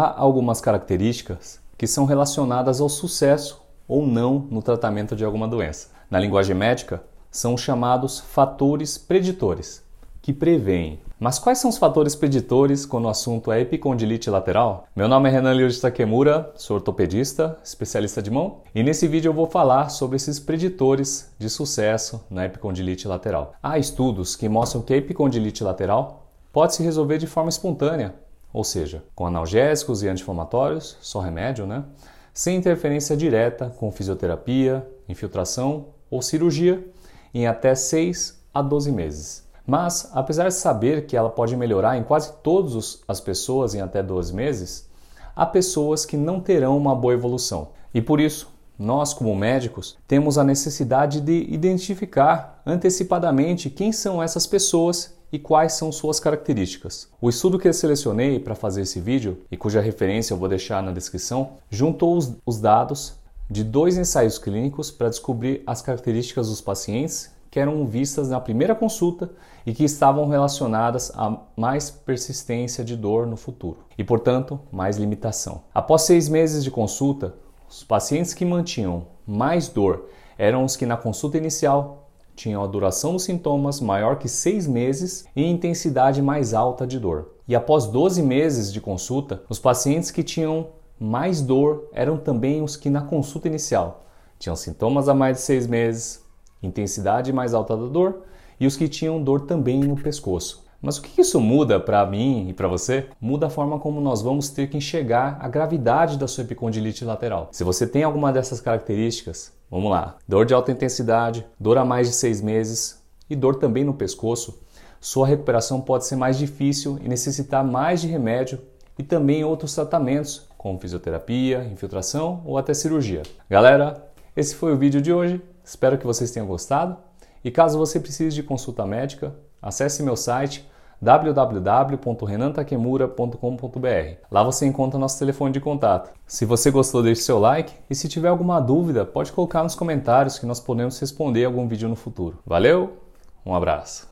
Há algumas características que são relacionadas ao sucesso ou não no tratamento de alguma doença. Na linguagem médica, são chamados fatores preditores, que preveem. Mas quais são os fatores preditores quando o assunto é epicondilite lateral? Meu nome é Renan de Takemura, sou ortopedista, especialista de mão, e nesse vídeo eu vou falar sobre esses preditores de sucesso na epicondilite lateral. Há estudos que mostram que a epicondilite lateral pode se resolver de forma espontânea ou seja, com analgésicos e anti-inflamatórios, só remédio, né? Sem interferência direta com fisioterapia, infiltração ou cirurgia em até 6 a 12 meses. Mas, apesar de saber que ela pode melhorar em quase todas as pessoas em até 12 meses, há pessoas que não terão uma boa evolução. E por isso, nós, como médicos, temos a necessidade de identificar antecipadamente quem são essas pessoas e quais são suas características. O estudo que eu selecionei para fazer esse vídeo, e cuja referência eu vou deixar na descrição, juntou os, os dados de dois ensaios clínicos para descobrir as características dos pacientes que eram vistas na primeira consulta e que estavam relacionadas a mais persistência de dor no futuro e, portanto, mais limitação. Após seis meses de consulta, os pacientes que mantinham mais dor eram os que na consulta inicial tinham a duração dos sintomas maior que seis meses e intensidade mais alta de dor. E após 12 meses de consulta, os pacientes que tinham mais dor eram também os que na consulta inicial tinham sintomas há mais de seis meses, intensidade mais alta da dor e os que tinham dor também no pescoço. Mas o que isso muda para mim e para você? Muda a forma como nós vamos ter que enxergar a gravidade da sua epicondilite lateral. Se você tem alguma dessas características, vamos lá: dor de alta intensidade, dor a mais de seis meses e dor também no pescoço, sua recuperação pode ser mais difícil e necessitar mais de remédio e também outros tratamentos, como fisioterapia, infiltração ou até cirurgia. Galera, esse foi o vídeo de hoje. Espero que vocês tenham gostado. E caso você precise de consulta médica, acesse meu site www.renantakemura.com.br. Lá você encontra nosso telefone de contato. Se você gostou, deixe seu like e se tiver alguma dúvida, pode colocar nos comentários que nós podemos responder algum vídeo no futuro. Valeu, um abraço.